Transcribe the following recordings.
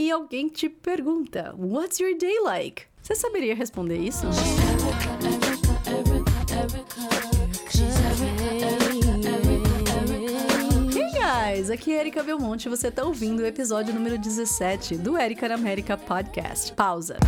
aí alguém te pergunta: What's your day like? Você saberia responder isso? Hey guys, aqui é Erika Belmonte e você tá ouvindo o episódio número 17 do Erika na América Podcast. Pausa.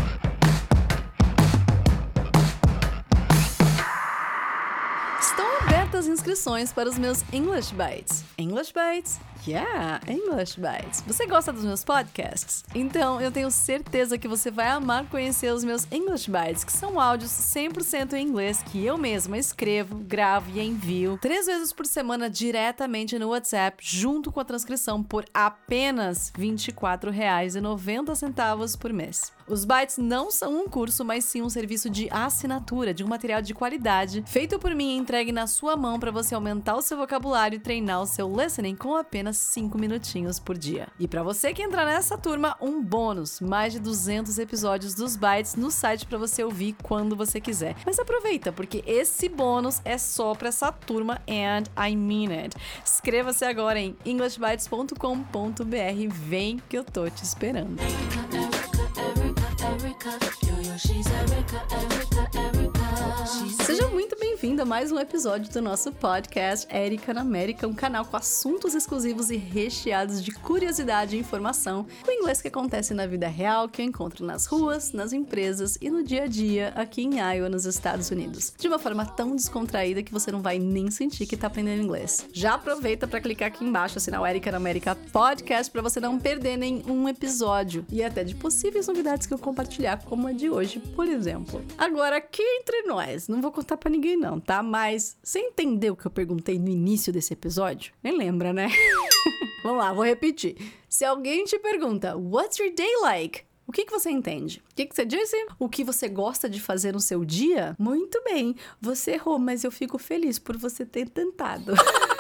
Estão abertas as inscrições para os meus English Bites. English Bites? Yeah, English Bites. Você gosta dos meus podcasts? Então eu tenho certeza que você vai amar conhecer os meus English Bites, que são áudios 100% em inglês que eu mesma escrevo, gravo e envio três vezes por semana diretamente no WhatsApp, junto com a transcrição por apenas R$ 24,90 por mês. Os Bytes não são um curso, mas sim um serviço de assinatura de um material de qualidade, feito por mim e entregue na sua mão para você aumentar o seu vocabulário e treinar o seu listening com apenas 5 minutinhos por dia. E para você que entrar nessa turma, um bônus, mais de 200 episódios dos Bytes no site para você ouvir quando você quiser. Mas aproveita, porque esse bônus é só para essa turma and I mean it. Inscreva-se agora em englishbytes.com.br. Vem que eu tô te esperando. Seja muito bem-vindo a mais um episódio do nosso podcast Erika na América, um canal com assuntos exclusivos e recheados de curiosidade e informação o inglês que acontece na vida real, que eu encontro nas ruas, nas empresas e no dia a dia aqui em Iowa, nos Estados Unidos. De uma forma tão descontraída que você não vai nem sentir que tá aprendendo inglês. Já aproveita para clicar aqui embaixo, assinar o Erika na América Podcast para você não perder nenhum episódio e até de possíveis novidades que eu compartilhar, como a de hoje, por exemplo. Agora, aqui entre nós, não vou contar para ninguém não, tá? Mas você entendeu o que eu perguntei no início desse episódio? Nem lembra, né? Vamos lá, vou repetir. Se alguém te pergunta, What's your day like? O que, que você entende? O que, que você disse? O que você gosta de fazer no seu dia? Muito bem, você errou, mas eu fico feliz por você ter tentado.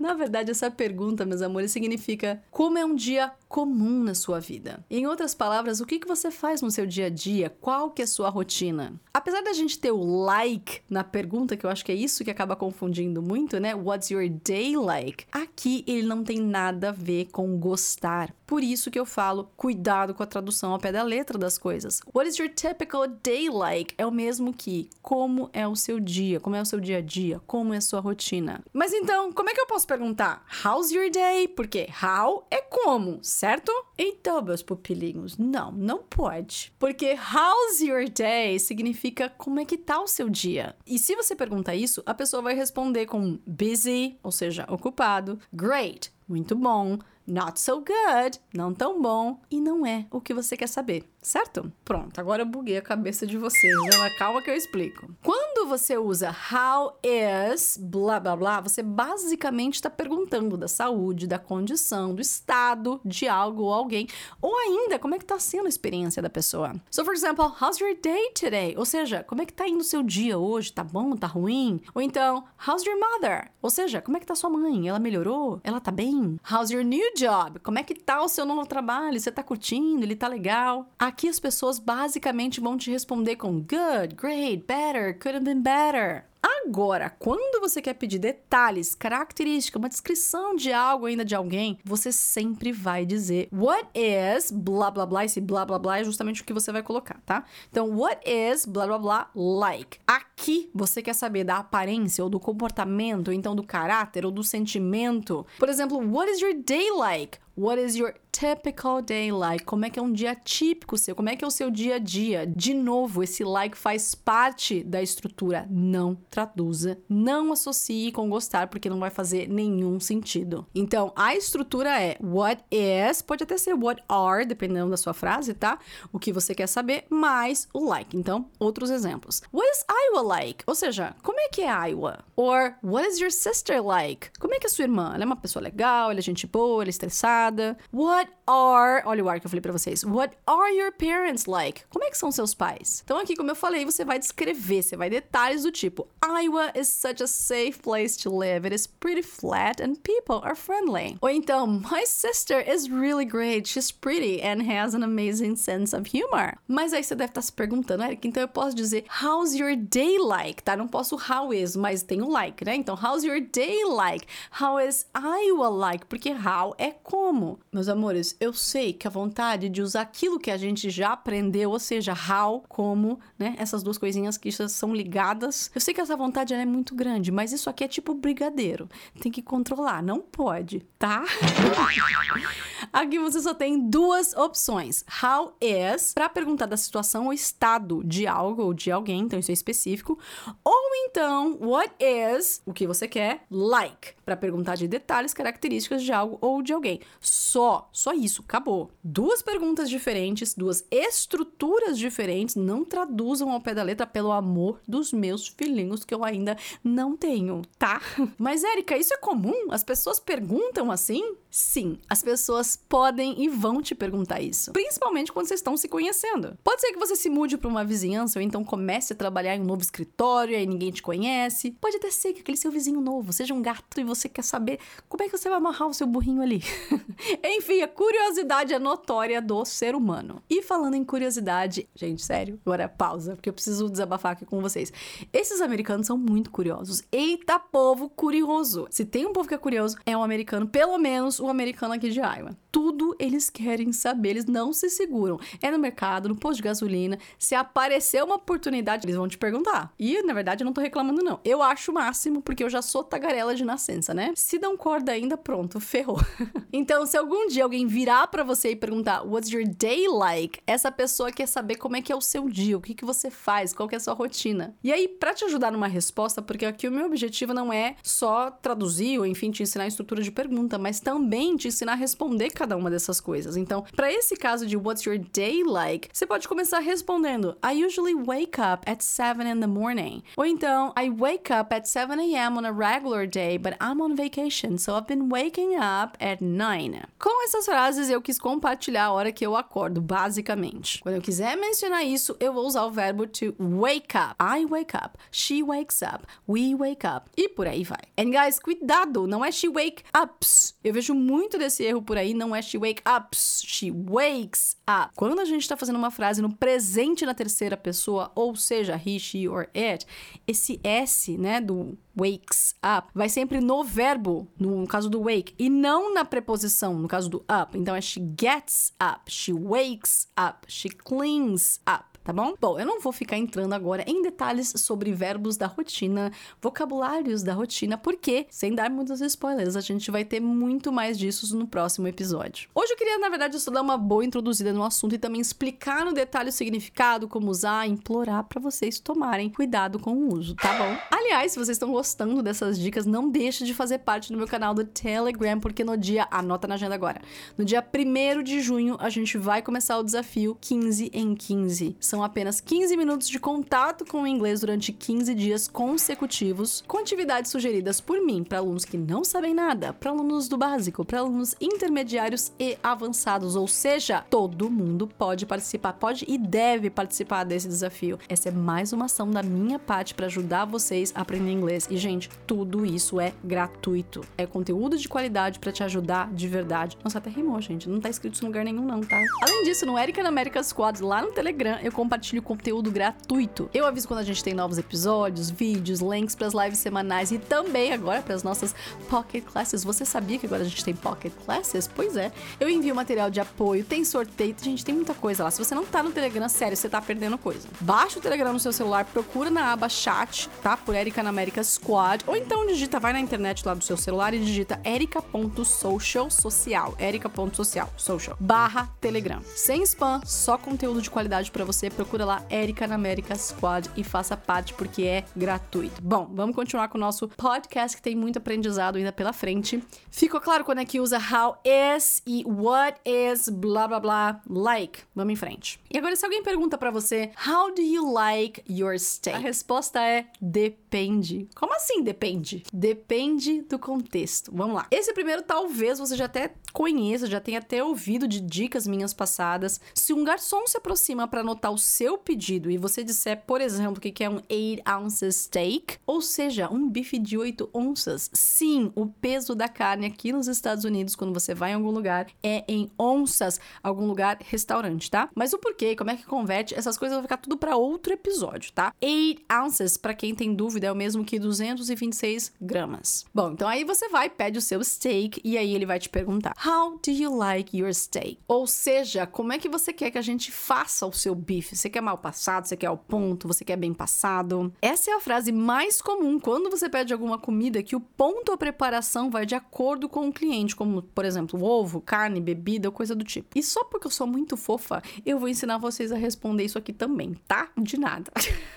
na verdade, essa pergunta, meus amores, significa como é um dia comum na sua vida. Em outras palavras, o que, que você faz no seu dia a dia? Qual que é a sua rotina? Apesar da gente ter o like na pergunta, que eu acho que é isso que acaba confundindo muito, né? What's your day like? Aqui ele não tem nada a ver com gostar. Por isso que eu falo, cuidado com a tradução ao pé da letra das coisas. What is your typical day like? É o mesmo que como é o seu dia, como é o seu dia a dia, como é a sua rotina. Mas então, como é que eu posso perguntar? How's your day? Porque how é como, certo? Então, meus pupilinhos, não, não pode. Porque how's your day significa como é que tá o seu dia. E se você perguntar isso, a pessoa vai responder com busy, ou seja, ocupado, great, muito bom, not so good, não tão bom, e não é o que você quer saber, certo? Pronto, agora eu buguei a cabeça de vocês, né? Calma que eu explico. Quando você usa how is, blá blá blá, você basicamente está perguntando da saúde, da condição, do estado de algo ou alguém, ou ainda como é que tá sendo a experiência da pessoa. So, for example, how's your day today? Ou seja, como é que tá indo o seu dia hoje? Tá bom? Tá ruim? Ou então, how's your mother? Ou seja, como é que tá sua mãe? Ela melhorou? Ela tá bem? How's your new job? Como é que tá o seu novo trabalho? Você tá curtindo? Ele tá legal? Aqui as pessoas basicamente vão te responder com good, great, better, could have better. Agora, quando você quer pedir detalhes, característica, uma descrição de algo ainda de alguém, você sempre vai dizer what is blá blá blá. Esse blá blá blá é justamente o que você vai colocar, tá? Então, what is blá blá blá like. Aqui você quer saber da aparência ou do comportamento, ou então do caráter ou do sentimento. Por exemplo, what is your day like? What is your typical day like? Como é que é um dia típico seu? Como é que é o seu dia a dia? De novo, esse like faz parte da estrutura. Não traduza, não associe com gostar, porque não vai fazer nenhum sentido. Então, a estrutura é what is, pode até ser what are, dependendo da sua frase, tá? O que você quer saber, mais o like. Então, outros exemplos. What is Iowa like? Ou seja, como é que é Iowa? Or, what is your sister like? Como é que é sua irmã? Ela é uma pessoa legal, ela é gente boa, ela é estressada? What are. Olha o ar que eu falei pra vocês. What are your parents like? Como é que são seus pais? Então, aqui, como eu falei, você vai descrever, você vai detalhes do tipo: Iowa is such a safe place to live. It is pretty flat and people are friendly. Ou então, My sister is really great. She's pretty and has an amazing sense of humor. Mas aí você deve estar se perguntando, Eric, então eu posso dizer How's your day like? Tá? Não posso how is, mas tem o like, né? Então, how's your day like? How is Iowa like? Porque how é como. Meus amores, eu sei que a vontade de usar aquilo que a gente já aprendeu, ou seja, how, como, né? Essas duas coisinhas que são ligadas. Eu sei que essa vontade é muito grande, mas isso aqui é tipo brigadeiro. Tem que controlar, não pode, tá? aqui você só tem duas opções. How is, para perguntar da situação ou estado de algo ou de alguém, então isso é específico. Ou então, what is, o que você quer, like, para perguntar de detalhes, características de algo ou de alguém. Só, só isso, acabou. Duas perguntas diferentes, duas estruturas diferentes, não traduzam ao pé da letra pelo amor dos meus filhinhos que eu ainda não tenho, tá? Mas Érica, isso é comum? As pessoas perguntam assim? Sim, as pessoas podem e vão te perguntar isso, principalmente quando vocês estão se conhecendo. Pode ser que você se mude para uma vizinhança ou então comece a trabalhar em um novo escritório e ninguém te conhece. Pode até ser que aquele seu vizinho novo seja um gato e você quer saber como é que você vai amarrar o seu burrinho ali. Enfim, a curiosidade é notória do ser humano. E falando em curiosidade, gente, sério, agora pausa, porque eu preciso desabafar aqui com vocês. Esses americanos são muito curiosos. Eita, povo curioso! Se tem um povo que é curioso, é um americano, pelo menos o americano aqui de Iowa. Tudo eles querem saber, eles não se seguram. É no mercado, no posto de gasolina. Se aparecer uma oportunidade, eles vão te perguntar. E, na verdade, eu não tô reclamando, não. Eu acho o máximo, porque eu já sou tagarela de nascença, né? Se dão corda ainda, pronto, ferrou. então, se algum dia alguém virar para você e perguntar What's your day like? Essa pessoa quer saber como é que é o seu dia, o que, que você faz, qual que é a sua rotina. E aí, para te ajudar numa resposta, porque aqui o meu objetivo não é só traduzir ou, enfim, te ensinar a estrutura de pergunta, mas também te ensinar a responder cada uma dessas coisas. Então, para esse caso de What's your day like? Você pode começar respondendo I usually wake up at 7 in the morning. Ou então, I wake up at 7 a.m. on a regular day, but I'm on vacation, so I've been waking up at 9. Com essas frases, eu quis compartilhar a hora que eu acordo, basicamente. Quando eu quiser mencionar isso, eu vou usar o verbo to wake up. I wake up, she wakes up, we wake up e por aí vai. And guys, cuidado, não é she wake ups. Eu vejo muito desse erro por aí, não é she wake ups, she wakes up. Quando a gente tá fazendo uma frase no presente na terceira pessoa, ou seja, he, she or it, esse S, né, do wakes up, vai sempre no verbo, no caso do wake, e não na preposição, no caso do up. Então é she gets up, she wakes up, she cleans up tá bom? Bom, eu não vou ficar entrando agora em detalhes sobre verbos da rotina, vocabulários da rotina, porque, sem dar muitos spoilers, a gente vai ter muito mais disso no próximo episódio. Hoje eu queria, na verdade, só dar uma boa introduzida no assunto e também explicar no detalhe o significado, como usar, implorar para vocês tomarem cuidado com o uso, tá bom? Aliás, se vocês estão gostando dessas dicas, não deixe de fazer parte do meu canal do Telegram, porque no dia, anota na agenda agora, no dia 1 de junho a gente vai começar o desafio 15 em 15. São apenas 15 minutos de contato com o inglês durante 15 dias consecutivos, com atividades sugeridas por mim para alunos que não sabem nada, para alunos do básico, para alunos intermediários e avançados, ou seja, todo mundo pode participar, pode e deve participar desse desafio. Essa é mais uma ação da minha parte para ajudar vocês a aprender inglês. E gente, tudo isso é gratuito. É conteúdo de qualidade para te ajudar de verdade. Nossa, até rimou, gente. Não tá escrito em lugar nenhum não, tá? Além disso, no Erica America Squad lá no Telegram, eu compartilho conteúdo gratuito. Eu aviso quando a gente tem novos episódios, vídeos, links para as lives semanais e também agora para as nossas Pocket Classes. Você sabia que agora a gente tem Pocket Classes? Pois é. Eu envio material de apoio, tem sorteio, gente, tem muita coisa lá. Se você não tá no Telegram, sério, você tá perdendo coisa. Baixa o Telegram no seu celular, procura na aba chat, tá? Por Erika na América Squad, ou então digita, vai na internet lá do seu celular e digita erica.social social, erica.social, social, barra Telegram. Sem spam, só conteúdo de qualidade para você procura lá Erika na América Squad e faça parte porque é gratuito. Bom, vamos continuar com o nosso podcast que tem muito aprendizado ainda pela frente. Ficou claro quando é que usa how is e what is blá blá blá like. Vamos em frente. E agora se alguém pergunta para você how do you like your steak? A resposta é depende. Como assim depende? Depende do contexto. Vamos lá. Esse primeiro talvez você já até conheça, já tenha até ouvido de dicas minhas passadas. Se um garçom se aproxima para anotar o seu pedido e você disser, por exemplo, que quer um 8 ounces steak, ou seja, um bife de 8 onças, sim, o peso da carne aqui nos Estados Unidos, quando você vai em algum lugar, é em onças, algum lugar, restaurante, tá? Mas o porquê, como é que converte, essas coisas vão ficar tudo para outro episódio, tá? 8 ounces, para quem tem dúvida, é o mesmo que 226 gramas. Bom, então aí você vai, pede o seu steak e aí ele vai te perguntar: How do you like your steak? Ou seja, como é que você quer que a gente faça o seu bife? Você quer mal passado? Você quer ao ponto? Você quer bem passado? Essa é a frase mais comum quando você pede alguma comida que o ponto a preparação vai de acordo com o cliente, como por exemplo, ovo, carne, bebida ou coisa do tipo. E só porque eu sou muito fofa, eu vou ensinar vocês a responder isso aqui também, tá? De nada.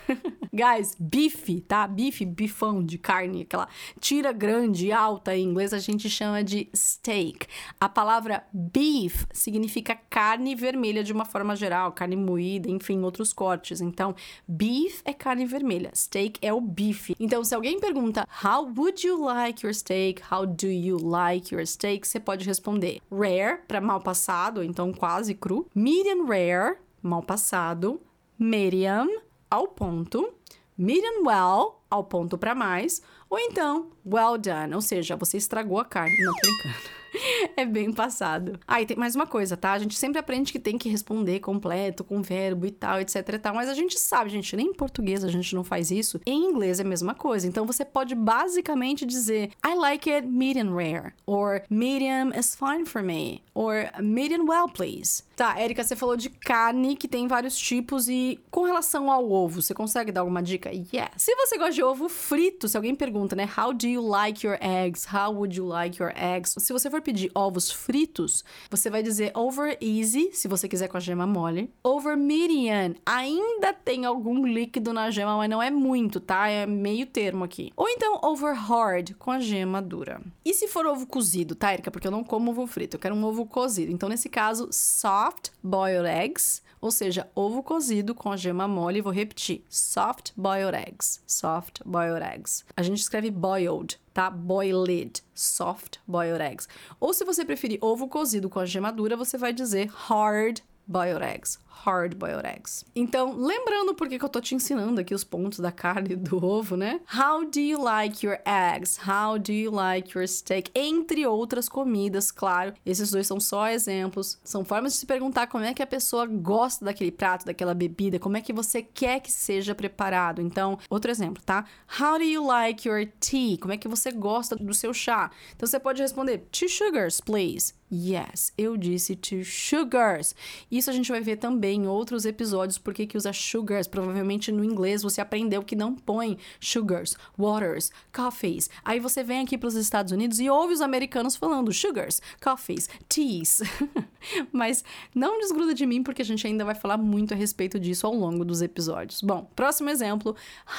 Guys, bife, tá? Bife, bifão de carne, aquela tira grande, alta em inglês a gente chama de steak. A palavra beef significa carne vermelha de uma forma geral, carne moída, enfim, outros cortes. Então, beef é carne vermelha, steak é o bife. Então, se alguém pergunta how would you like your steak? How do you like your steak? Você pode responder rare para mal passado, então quase cru, medium rare, mal passado, medium ao ponto, medium well ao ponto para mais, ou então well done, ou seja, você estragou a carne. Não brincando. é bem passado. Ah, e tem mais uma coisa, tá? A gente sempre aprende que tem que responder completo, com verbo e tal, etc e tal, mas a gente sabe, gente, nem em português a gente não faz isso. Em inglês é a mesma coisa. Então você pode basicamente dizer I like it medium rare, or medium is fine for me, or medium well, please. Tá, Erika, você falou de carne que tem vários tipos e com relação ao ovo, você consegue dar alguma dica? Yeah. Se você gosta de ovo frito, se alguém pergunta, né, how do you like your eggs? How would you like your eggs? Se você for pedir ovos fritos, você vai dizer over easy, se você quiser com a gema mole. Over medium, ainda tem algum líquido na gema, mas não é muito, tá? É meio termo aqui. Ou então over hard, com a gema dura. E se for ovo cozido, tá, Erika? Porque eu não como ovo frito, eu quero um ovo cozido. Então, nesse caso, soft boiled eggs, ou seja, ovo cozido com a gema mole. Vou repetir: soft boiled eggs. Soft boiled eggs. A gente escreve boiled, tá? Boiled. Soft boiled eggs. Ou se você preferir ovo cozido com a gema dura, você vai dizer hard boiled eggs hard boiled eggs. Então, lembrando por que eu tô te ensinando aqui os pontos da carne e do ovo, né? How do you like your eggs? How do you like your steak? Entre outras comidas, claro. Esses dois são só exemplos. São formas de se perguntar como é que a pessoa gosta daquele prato, daquela bebida, como é que você quer que seja preparado. Então, outro exemplo, tá? How do you like your tea? Como é que você gosta do seu chá? Então, você pode responder two sugars, please. Yes, eu disse two sugars. Isso a gente vai ver também em outros episódios por que usa sugars. Provavelmente no inglês você aprendeu que não põe sugars, waters, coffees. Aí você vem aqui para os Estados Unidos e ouve os americanos falando sugars, coffees, teas. Mas não desgruda de mim porque a gente ainda vai falar muito a respeito disso ao longo dos episódios. Bom, próximo exemplo.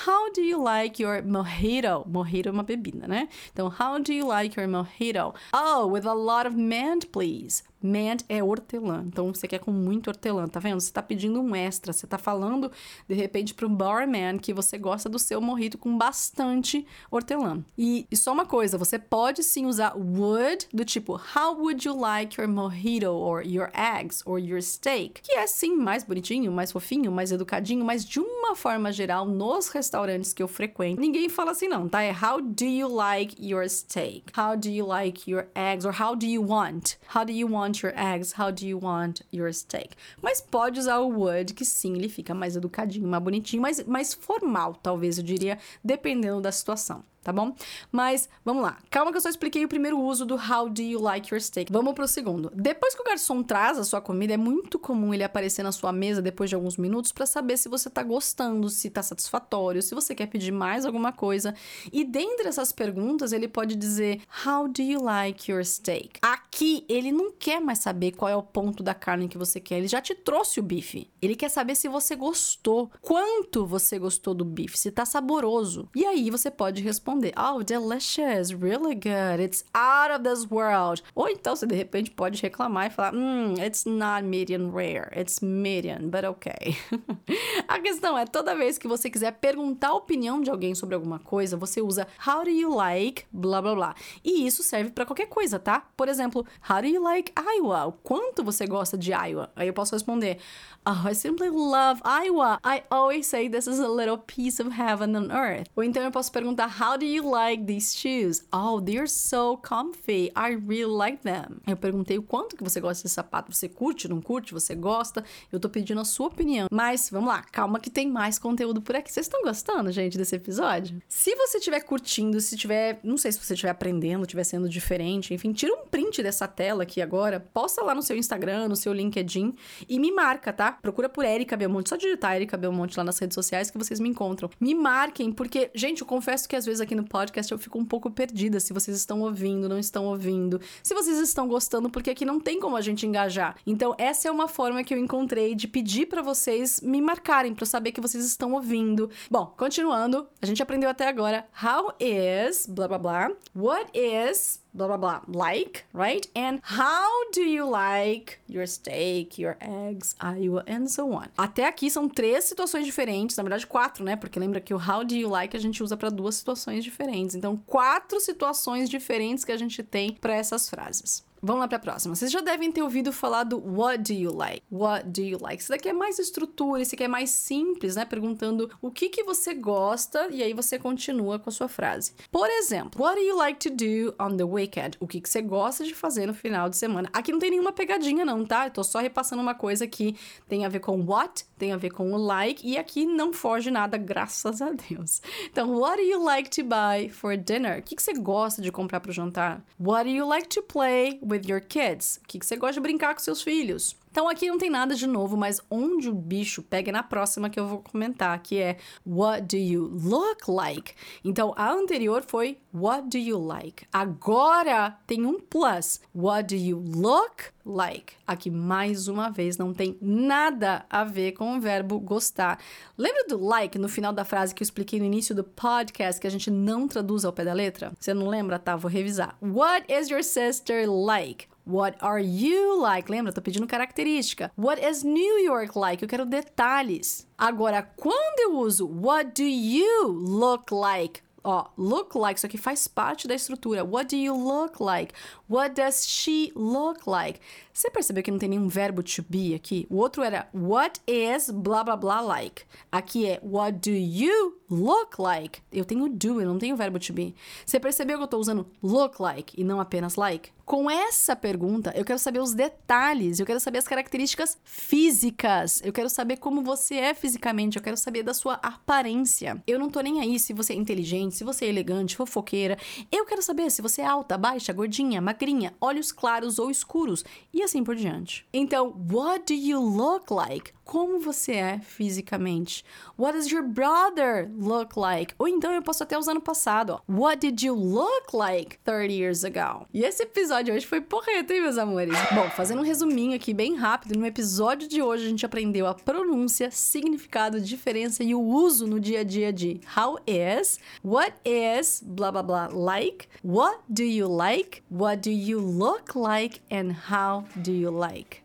How do you like your mojito? Mojito é uma bebida, né? Então, how do you like your mojito? Oh, with a lot of mint, please. Mint é hortelã. Então você quer com muito hortelã, tá vendo? Você tá pedindo um extra. Você tá falando, de repente, pro barman que você gosta do seu morrito com bastante hortelã. E, e só uma coisa, você pode sim usar would, do tipo, how would you like your mojito, or your eggs, or your steak? Que é sim mais bonitinho, mais fofinho, mais educadinho, mas de uma forma geral, nos restaurantes que eu frequento, ninguém fala assim não, tá? É how do you like your steak? How do you like your eggs? Or how do you want? How do you want want your eggs? How do you want your steak? Mas pode usar o would, que sim, ele fica mais educadinho, mais bonitinho, mais, mais formal, talvez eu diria, dependendo da situação tá bom? Mas vamos lá. Calma que eu só expliquei o primeiro uso do how do you like your steak. Vamos pro segundo. Depois que o garçom traz a sua comida, é muito comum ele aparecer na sua mesa depois de alguns minutos para saber se você tá gostando, se tá satisfatório, se você quer pedir mais alguma coisa. E dentre essas perguntas, ele pode dizer how do you like your steak? Aqui ele não quer mais saber qual é o ponto da carne que você quer, ele já te trouxe o bife. Ele quer saber se você gostou, quanto você gostou do bife, se tá saboroso. E aí você pode responder responder: Oh, delicious, really good, it's out of this world. Ou então você de repente pode reclamar e falar: Hmm, it's not medium rare, it's medium, but okay. a questão é: toda vez que você quiser perguntar a opinião de alguém sobre alguma coisa, você usa How do you like, blá blá blá. E isso serve para qualquer coisa, tá? Por exemplo, How do you like Iowa? Quanto você gosta de Iowa? Aí eu posso responder: Oh, I simply love Iowa. I always say this is a little piece of heaven on earth. Ou então eu posso perguntar: How do you like these shoes? Oh, they're so comfy. I really like them. Eu perguntei o quanto que você gosta desse sapato. Você curte, não curte? Você gosta? Eu tô pedindo a sua opinião. Mas vamos lá, calma que tem mais conteúdo por aqui. Vocês estão gostando, gente, desse episódio? Se você estiver curtindo, se tiver, não sei se você estiver aprendendo, estiver sendo diferente, enfim, tira um print dessa tela aqui agora, posta lá no seu Instagram, no seu LinkedIn e me marca, tá? Procura por Erika Belmonte, só digitar Erika Belmonte lá nas redes sociais que vocês me encontram. Me marquem, porque, gente, eu confesso que às vezes aqui no podcast eu fico um pouco perdida se vocês estão ouvindo, não estão ouvindo, se vocês estão gostando, porque aqui não tem como a gente engajar. Então, essa é uma forma que eu encontrei de pedir para vocês me marcarem, para saber que vocês estão ouvindo. Bom, continuando, a gente aprendeu até agora how is blá blá blá, what is blah blah blah like right? And how do you like your steak your eggs Iowa and so on. Até aqui são três situações diferentes na verdade quatro né? Porque lembra que o how do you like a gente usa para duas situações diferentes. Então quatro situações diferentes que a gente tem para essas frases Vamos lá para a próxima. Vocês já devem ter ouvido falar do what do you like? What do you like? Isso daqui é mais estrutura, isso aqui é mais simples, né? Perguntando o que que você gosta e aí você continua com a sua frase. Por exemplo, what do you like to do on the weekend? O que que você gosta de fazer no final de semana? Aqui não tem nenhuma pegadinha não, tá? Eu tô só repassando uma coisa que tem a ver com what, tem a ver com o like e aqui não foge nada, graças a Deus. Então, what do you like to buy for dinner? O que que você gosta de comprar para o jantar? What do you like to play with your kids? O que, que você gosta de brincar com seus filhos? Então aqui não tem nada de novo, mas onde o bicho pega é na próxima que eu vou comentar, que é What do you look like? Então a anterior foi What do you like? Agora tem um plus. What do you look like? Aqui mais uma vez não tem nada a ver com o verbo gostar. Lembra do like no final da frase que eu expliquei no início do podcast que a gente não traduz ao pé da letra? Você não lembra? Tá, vou revisar. What is your sister like? What are you like? Lembra? Tô pedindo característica. What is New York like? Eu quero detalhes. Agora, quando eu uso What do you look like? Ó, look like, isso aqui faz parte da estrutura. What do you look like? What does she look like? Você percebeu que não tem nenhum verbo to be aqui? O outro era what is blá blá blá like. Aqui é what do you look like? Eu tenho do, eu não tenho verbo to be. Você percebeu que eu tô usando look like e não apenas like? Com essa pergunta, eu quero saber os detalhes, eu quero saber as características físicas, eu quero saber como você é fisicamente, eu quero saber da sua aparência. Eu não tô nem aí se você é inteligente, se você é elegante, fofoqueira. Eu quero saber se você é alta, baixa, gordinha, magrinha, olhos claros ou escuros e assim por diante. Então, what do you look like? Como você é fisicamente? What does your brother look like? Ou então eu posso até usar no passado. What did you look like 30 years ago? E esse episódio hoje foi porreta, hein, meus amores? Bom, fazendo um resuminho aqui bem rápido, no episódio de hoje a gente aprendeu a pronúncia, significado, diferença e o uso no dia a dia de how is, what is, blá blá blá, like, what do you like, what do you look like, and how do you like.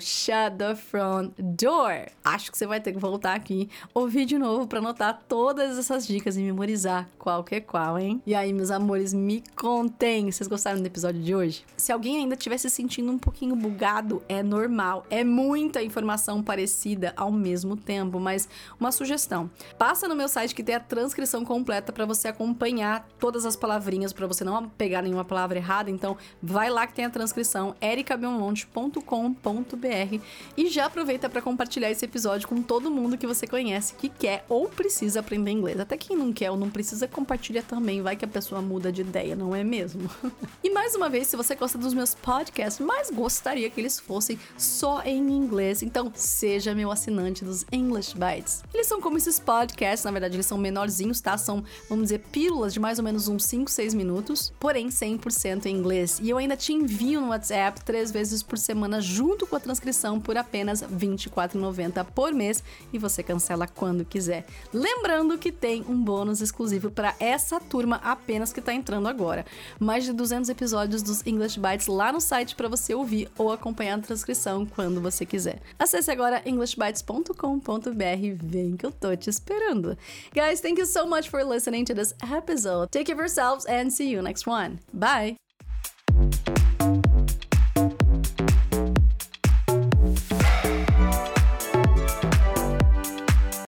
Shut the front door. Acho que você vai ter que voltar aqui, ouvir de novo para anotar todas essas dicas e memorizar qual que é qual, hein? E aí, meus amores, me contem. Vocês gostaram do episódio de hoje? Se alguém ainda estiver se sentindo um pouquinho bugado, é normal. É muita informação parecida ao mesmo tempo, mas uma sugestão. Passa no meu site que tem a transcrição completa para você acompanhar todas as palavrinhas para você não pegar nenhuma palavra errada. Então, vai lá que tem a transcrição ericabelmonte.com.br e já aproveita para compartilhar esse episódio com todo mundo que você conhece que quer ou precisa aprender inglês. Até quem não quer ou não precisa, compartilha também, vai que a pessoa muda de ideia, não é mesmo? e mais uma vez, se você gosta dos meus podcasts, mas gostaria que eles fossem só em inglês, então seja meu assinante dos English Bites. Eles são como esses podcasts, na verdade, eles são menorzinhos, tá? São, vamos dizer, pílulas de mais ou menos uns 5, 6 minutos, porém 100% em inglês. E eu ainda te envio no WhatsApp três vezes por semana junto com a transcrição por apenas 24 R$24,90 por mês e você cancela quando quiser. Lembrando que tem um bônus exclusivo para essa turma apenas que está entrando agora. Mais de 200 episódios dos English Bites lá no site para você ouvir ou acompanhar a transcrição quando você quiser. Acesse agora englishbites.com.br, vem que eu tô te esperando. Guys, thank you so much for listening to this episode. Take care of yourselves and see you next one. Bye!